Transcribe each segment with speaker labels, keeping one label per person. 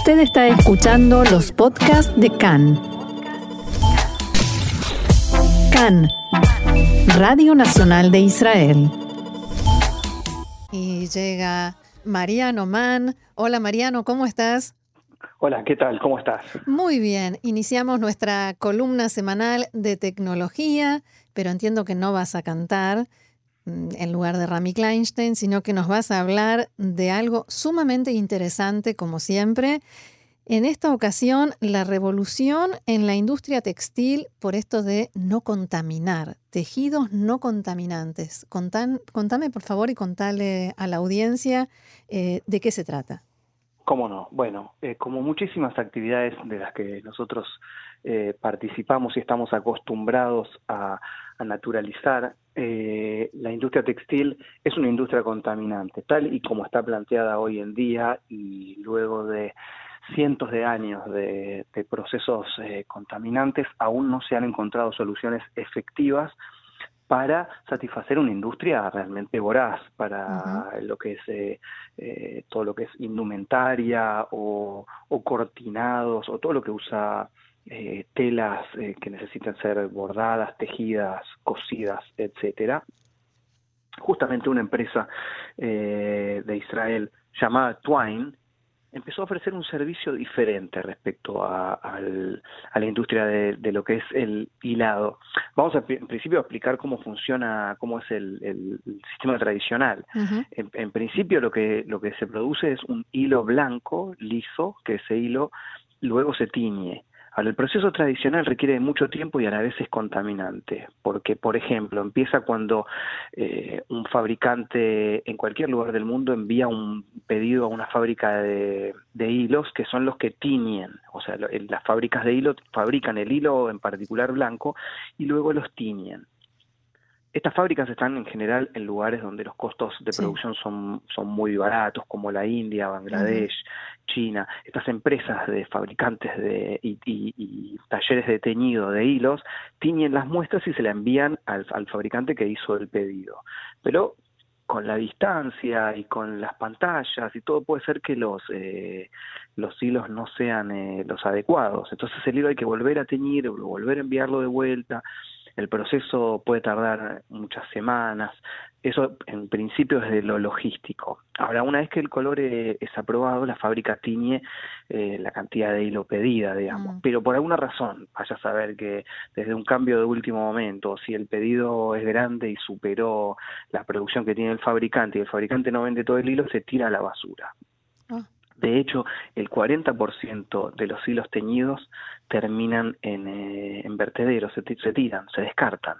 Speaker 1: Usted está escuchando los podcasts de CAN. CAN, Radio Nacional de Israel.
Speaker 2: Y llega Mariano Mann. Hola Mariano, ¿cómo estás?
Speaker 3: Hola, ¿qué tal? ¿Cómo estás?
Speaker 2: Muy bien. Iniciamos nuestra columna semanal de tecnología, pero entiendo que no vas a cantar en lugar de Rami Kleinstein, sino que nos vas a hablar de algo sumamente interesante, como siempre. En esta ocasión, la revolución en la industria textil por esto de no contaminar, tejidos no contaminantes. contame, por favor, y contale a la audiencia eh, de qué se trata.
Speaker 3: ¿Cómo no? Bueno, eh, como muchísimas actividades de las que nosotros eh, participamos y estamos acostumbrados a, naturalizar, eh, la industria textil es una industria contaminante, tal y como está planteada hoy en día y luego de cientos de años de, procesos contaminantes, aún no se han encontrado soluciones efectivas para satisfacer una industria realmente voraz para lo que es eh, eh, todo lo que es indumentaria o, cortinados o todo lo que usa eh, telas que necesitan ser bordadas, tejidas, cosidas, etcétera. Justamente una empresa de Israel llamada Twine empezó a ofrecer un servicio diferente respecto a, la industria de, lo que es el hilado. Vamos a, en principio a explicar cómo funciona, cómo es el, sistema tradicional. en, principio lo que, lo que se produce es un hilo blanco, liso, que ese hilo luego se tiñe. Ahora, el proceso tradicional requiere mucho tiempo y a la vez es contaminante, porque, por ejemplo, empieza cuando eh, un fabricante en cualquier lugar del mundo envía un pedido a una fábrica de, hilos que son los que tiñen, o sea, las fábricas de hilo fabrican el hilo en particular blanco y luego los tiñen. Estas fábricas están en general en lugares donde los costos de producción son, son muy baratos, como la India, Bangladesh, China. Estas empresas de fabricantes de, y, talleres de teñido de hilos tiñen las muestras y se la envían al, fabricante que hizo el pedido. Pero con la distancia y con las pantallas y todo puede ser que los eh, los hilos no sean eh, los adecuados entonces el hilo hay que volver a teñir volver a enviarlo de vuelta el proceso puede tardar muchas semanas. Eso en principio es de lo logístico. Ahora, una vez que el color eh, es aprobado, la fábrica tiñe eh, la cantidad de hilo pedida, digamos. Mm. Pero por alguna razón, vaya a saber que desde un cambio de último momento, si el pedido es grande y superó la producción que tiene el fabricante y el fabricante no vende todo el hilo, se tira a la basura. De hecho, el 40% de los hilos teñidos terminan en, eh, vertederos, se, tiran, se descartan.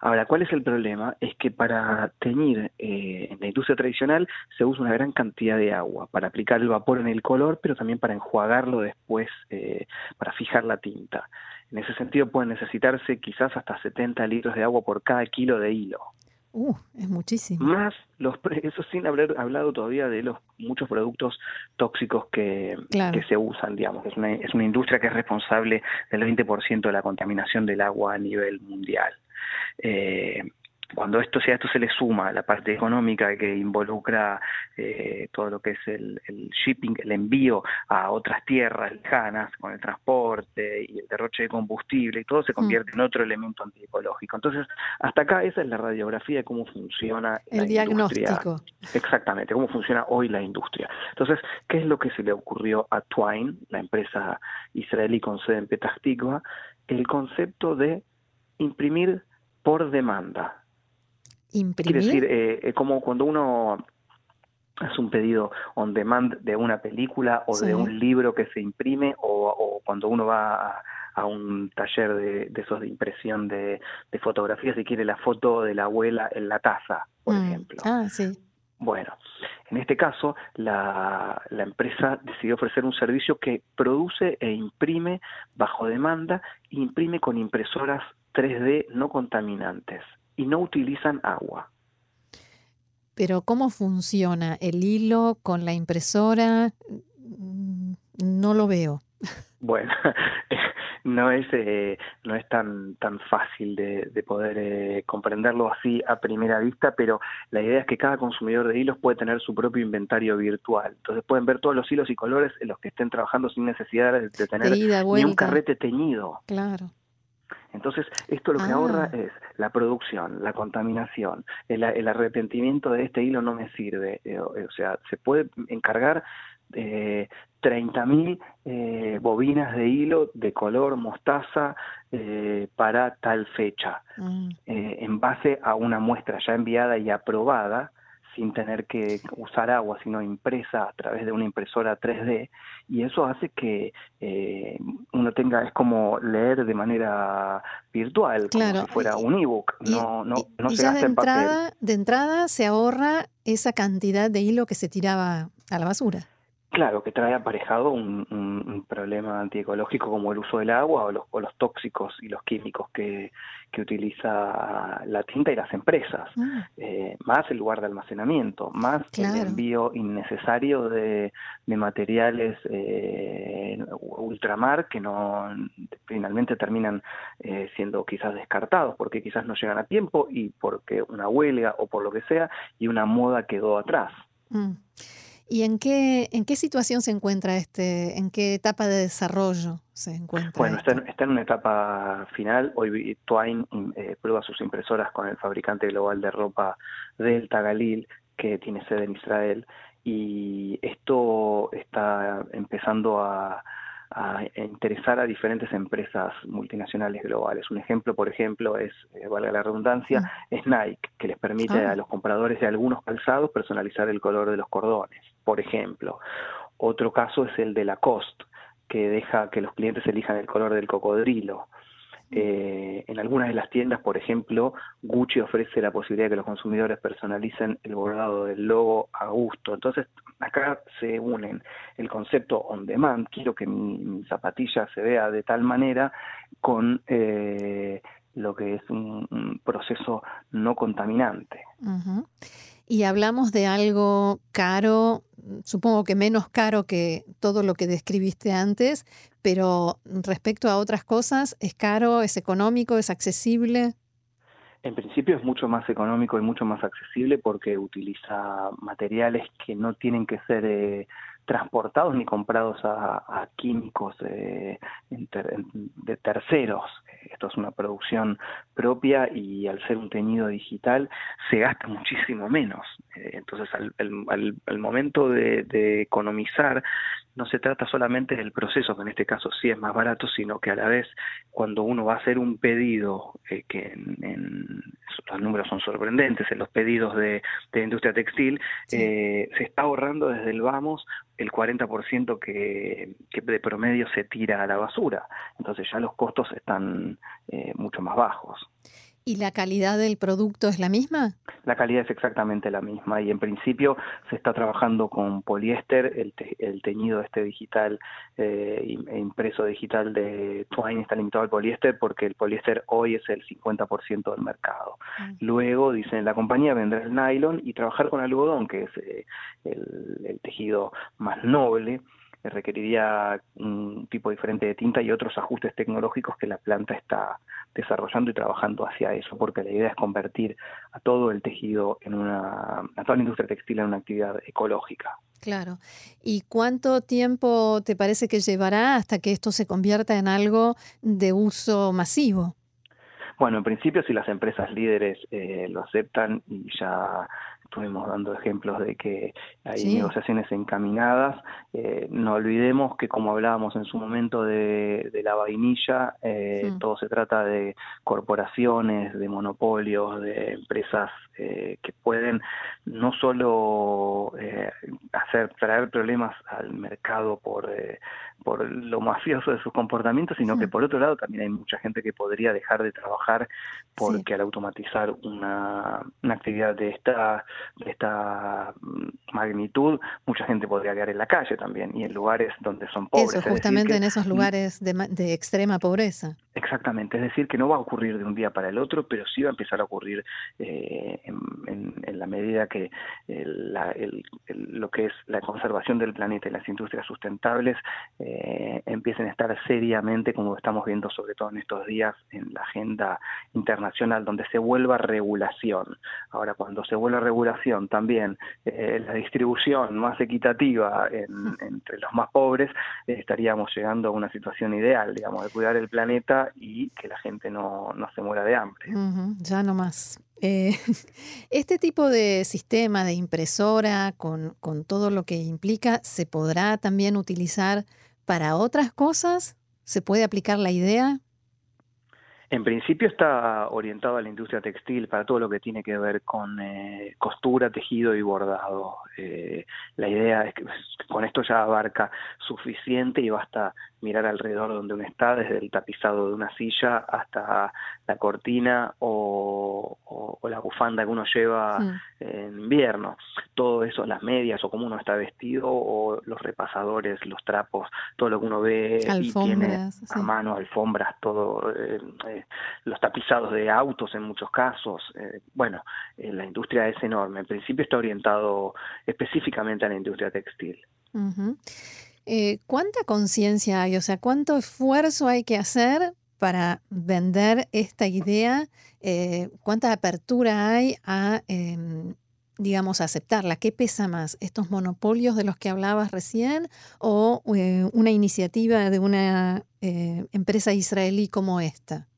Speaker 3: Ahora, ¿cuál es el problema? Es que para teñir eh, en la industria tradicional se usa una gran cantidad de agua para aplicar el vapor en el color, pero también para enjuagarlo después, eh, para fijar la tinta. En ese sentido pueden necesitarse quizás hasta 70 litros de agua por cada kilo de hilo.
Speaker 2: Uh, es muchísimo.
Speaker 3: Más los eso sin haber hablado todavía de los muchos productos tóxicos que, que se usan, digamos. Es una, es una industria que es responsable del 20% de la contaminación del agua a nivel mundial. Eh, cuando esto sea esto se le suma la parte económica que involucra eh, todo lo que es el, shipping, el envío a otras tierras lejanas con el transporte y el derroche de combustible y todo se convierte en otro elemento antiecológico. Entonces, hasta acá esa es la radiografía de cómo funciona
Speaker 2: el diagnóstico.
Speaker 3: Exactamente, cómo funciona hoy la industria. Entonces, ¿qué es lo que se le ocurrió a Twine, la empresa israelí con sede en Petah El concepto de imprimir por demanda
Speaker 2: ¿Imprimir?
Speaker 3: Quiere decir, eh, es como cuando uno hace un pedido on demand de una película o de un libro que se imprime o, cuando uno va a, un taller de, esos de impresión de, fotografías y quiere la foto de la abuela en la taza, por mm. ejemplo.
Speaker 2: Ah, sí.
Speaker 3: Bueno, en este caso la, la, empresa decidió ofrecer un servicio que produce e imprime bajo demanda e imprime con impresoras 3D no contaminantes y no utilizan agua.
Speaker 2: Pero ¿cómo funciona el hilo con la impresora? No lo veo.
Speaker 3: Bueno, no es eh, no es tan tan fácil de, de poder eh, comprenderlo así a primera vista, pero la idea es que cada consumidor de hilos puede tener su propio inventario virtual. Entonces pueden ver todos los hilos y colores en los que estén trabajando sin necesidad de, tener ni un carrete teñido.
Speaker 2: Claro.
Speaker 3: Entonces, esto lo que ah. ahorra es la producción, la contaminación, el, el, arrepentimiento de este hilo no me sirve. Eh, o sea, se puede encargar eh, 30.000 eh, bobinas de hilo de color mostaza eh, para tal fecha, mm. eh, en base a una muestra ya enviada y aprobada sin tener que usar agua, sino impresa a través de una impresora 3D, y eso hace que eh, uno tenga, es como leer de manera virtual, como si fuera un ebook, no, no, no se
Speaker 2: ya de entrada, de entrada se ahorra esa cantidad de hilo que se tiraba a la basura.
Speaker 3: Claro, que trae aparejado un, un, problema antiecológico como el uso del agua o los, o los tóxicos y los químicos que, que, utiliza la tinta y las empresas, ah. eh, más el lugar de almacenamiento, más el envío innecesario de, de materiales eh, ultramar que no finalmente terminan eh, siendo quizás descartados porque quizás no llegan a tiempo y porque una huelga o por lo que sea y una moda quedó atrás. Mm.
Speaker 2: ¿Y en qué, en qué situación se encuentra este, en qué etapa de desarrollo se encuentra?
Speaker 3: Bueno, está en, está en, una etapa final. Hoy Twine eh, prueba sus impresoras con el fabricante global de ropa Delta Galil, que tiene sede en Israel, y esto está empezando a, a interesar a diferentes empresas multinacionales globales. Un ejemplo, por ejemplo, es, eh, valga la redundancia, mm. es Nike, que les permite ah. a los compradores de algunos calzados personalizar el color de los cordones, por ejemplo. Otro caso es el de Lacoste, que deja que los clientes elijan el color del cocodrilo. Eh, en algunas de las tiendas, por ejemplo, Gucci ofrece la posibilidad de que los consumidores personalicen el bordado del logo a gusto. Entonces, acá se unen el concepto on demand, quiero que mi, zapatilla se vea de tal manera, con eh, lo que es un, proceso no contaminante.
Speaker 2: Y hablamos de algo caro, supongo que menos caro que todo lo que describiste antes, pero respecto a otras cosas, ¿es caro, es económico, es accesible?
Speaker 3: En principio es mucho más económico y mucho más accesible porque utiliza materiales que no tienen que ser eh, transportados ni comprados a, químicos eh, de terceros. Esto es una producción propia y al ser un teñido digital se gasta muchísimo menos. Eh, entonces, al, momento de, economizar, no se trata solamente del proceso, que en este caso sí es más barato, sino que a la vez cuando uno va a hacer un pedido, eh, que en, los números son sorprendentes, en los pedidos de, de industria textil, se está ahorrando desde el vamos el 40% que, que de promedio se tira a la basura. Entonces ya los costos están eh, mucho más bajos.
Speaker 2: ¿Y la calidad del producto es la misma?
Speaker 3: La calidad es exactamente la misma y en principio se está trabajando con poliéster, el, el teñido este digital eh, e impreso digital de Twine está limitado al poliéster porque el poliéster hoy es el 50% del mercado. Mm. Luego, dicen, la compañía vendrá el nylon y trabajar con algodón, que es eh, el, el tejido más noble, requeriría un tipo diferente de tinta y otros ajustes tecnológicos que la planta está desarrollando y trabajando hacia eso, porque la idea es convertir a todo el tejido en una, a toda la industria textil en una actividad ecológica.
Speaker 2: Claro. ¿Y cuánto tiempo te parece que llevará hasta que esto se convierta en algo de uso masivo?
Speaker 3: Bueno, en principio si las empresas líderes eh, lo aceptan y ya estuvimos dando ejemplos de que hay negociaciones encaminadas. Eh, no olvidemos que como hablábamos en su momento de, la vainilla, eh, todo se trata de corporaciones, de monopolios, de empresas eh, que pueden no solo hacer traer problemas al mercado por por lo mafioso de sus comportamientos, sino que por otro lado también hay mucha gente que podría dejar de trabajar porque al automatizar una, una actividad de esta de esta mm, magnitud, mucha gente podría quedar en la calle también y en lugares donde son pobres.
Speaker 2: Eso, justamente en esos lugares de, de extrema pobreza.
Speaker 3: Exactamente, es decir, que no va a ocurrir de un día para el otro, pero sí va a empezar a ocurrir eh, en, la medida que lo que es la conservación del planeta y las industrias sustentables eh, empiecen a estar seriamente, como estamos viendo sobre todo en estos días, en la agenda internacional, donde se vuelva regulación. Ahora, cuando se vuelva regulación también eh, la distribución más equitativa entre los más pobres, estaríamos llegando a una situación ideal, digamos, de cuidar el planeta y que la gente no, se muera de hambre.
Speaker 2: ya no más. Eh, este tipo de sistema de impresora con, con todo lo que implica, ¿se podrá también utilizar para otras cosas? ¿Se puede aplicar la idea?
Speaker 3: En principio está orientado a la industria textil para todo lo que tiene que ver con eh, costura, tejido y bordado. Eh, la idea es que con esto ya abarca suficiente y basta mirar alrededor donde uno está, desde el tapizado de una silla hasta la cortina o, la bufanda que uno lleva en invierno. Todo eso, las medias o cómo uno está vestido o los repasadores, los trapos, todo lo que uno ve y tiene a mano, alfombras, todo, eh, eh, los tapizados de autos en muchos casos. Eh, bueno, la industria es enorme. En principio está orientado específicamente a la industria textil.
Speaker 2: Eh, ¿Cuánta conciencia hay? O sea, ¿cuánto esfuerzo hay que hacer para vender esta idea? Eh, ¿Cuánta apertura hay a, em, digamos, aceptarla? ¿Qué pesa más? ¿Estos monopolios de los que hablabas recién o eh, una iniciativa de una empresa israelí como esta?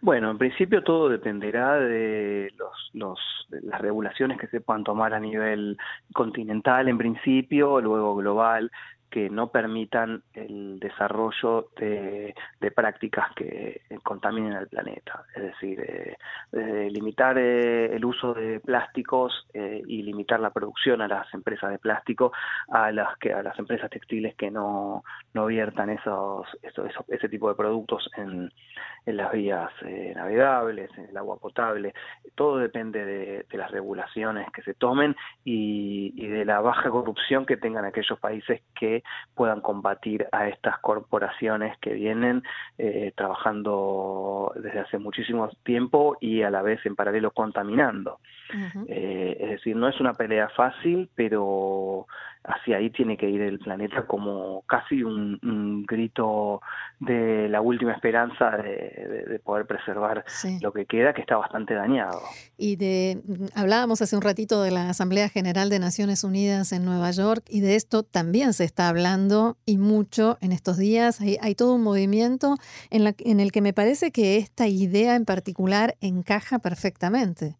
Speaker 3: Bueno, en principio todo dependerá de, los, las regulaciones que se puedan tomar a nivel continental en principio, luego global que no permitan el desarrollo de, prácticas que contaminen al planeta. Es decir, eh, limitar eh, el uso de plásticos eh, y limitar la producción a las empresas de plástico, a las que a las empresas textiles que no, no viertan esos, ese tipo de productos en, las vías navegables, en el agua potable. Todo depende de, las regulaciones que se tomen y de la baja corrupción que tengan aquellos países que puedan combatir a estas corporaciones que vienen eh, trabajando desde hace muchísimo tiempo y a la vez en paralelo contaminando. Eh, es decir, no es una pelea fácil, pero hacia ahí tiene que ir el planeta como casi un, grito de la última esperanza de, poder preservar lo que queda, que está bastante dañado.
Speaker 2: Y de hablábamos hace un ratito de la Asamblea General de Naciones Unidas en Nueva York y de esto también se está hablando y mucho en estos días. Hay, hay todo un movimiento en, la, en el que me parece que esta idea en particular encaja perfectamente.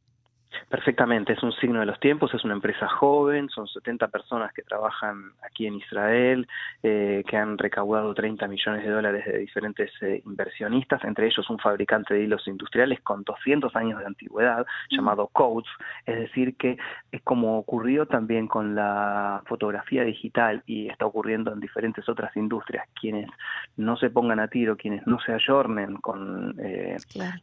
Speaker 3: Perfectamente, es un signo de los tiempos, es una empresa joven, son 70 personas que trabajan aquí en Israel, eh, que han recaudado 30 millones de dólares de diferentes eh, inversionistas, entre ellos un fabricante de hilos industriales con 200 años de antigüedad mm. llamado Coates, es decir, que es como ocurrió también con la fotografía digital y está ocurriendo en diferentes otras industrias, quienes no se pongan a tiro, quienes no se ayornen con eh,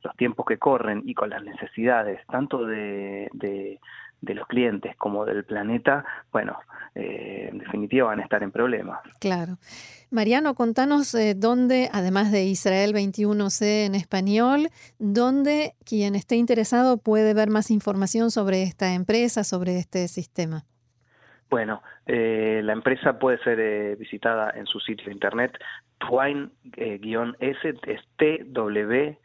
Speaker 3: los tiempos que corren y con las necesidades tanto de de, los clientes como del planeta, bueno, eh, en definitiva van a estar en problemas.
Speaker 2: Claro. Mariano, contanos eh, dónde, además de Israel 21C en español, dónde quien esté interesado puede ver más información sobre esta empresa, sobre este sistema.
Speaker 3: Bueno, eh, la empresa puede ser visitada en su sitio de internet twine-s, T-W-I-N-E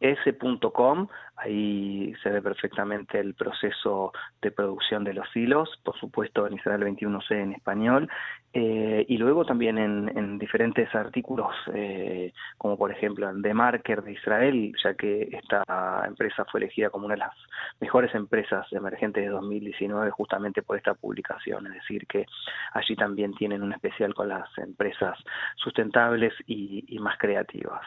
Speaker 3: s.com, ahí se ve perfectamente el proceso de producción de los hilos, por supuesto en Israel 21C en español, eh, y luego también en, diferentes artículos, eh, como por ejemplo en The Marker de Israel, ya que esta empresa fue elegida como una de las mejores empresas emergentes de 2019 justamente por esta publicación, es decir, que allí también tienen un especial con las empresas sustentables y más creativas.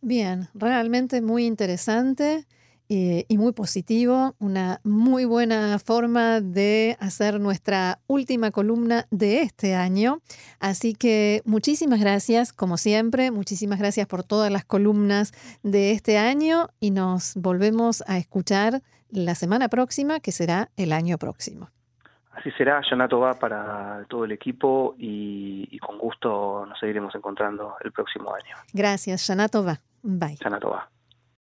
Speaker 2: Bien, realmente muy interesante eh, y muy positivo, una muy buena forma de hacer nuestra última columna de este año. Así que muchísimas gracias, como siempre, muchísimas gracias por todas las columnas de este año y nos volvemos a escuchar la semana próxima, que será el año próximo.
Speaker 3: Así será, Yanato va para todo el equipo y, y, con gusto nos seguiremos encontrando el próximo año.
Speaker 2: Gracias, Yanato va. Bye.
Speaker 3: Yanato va.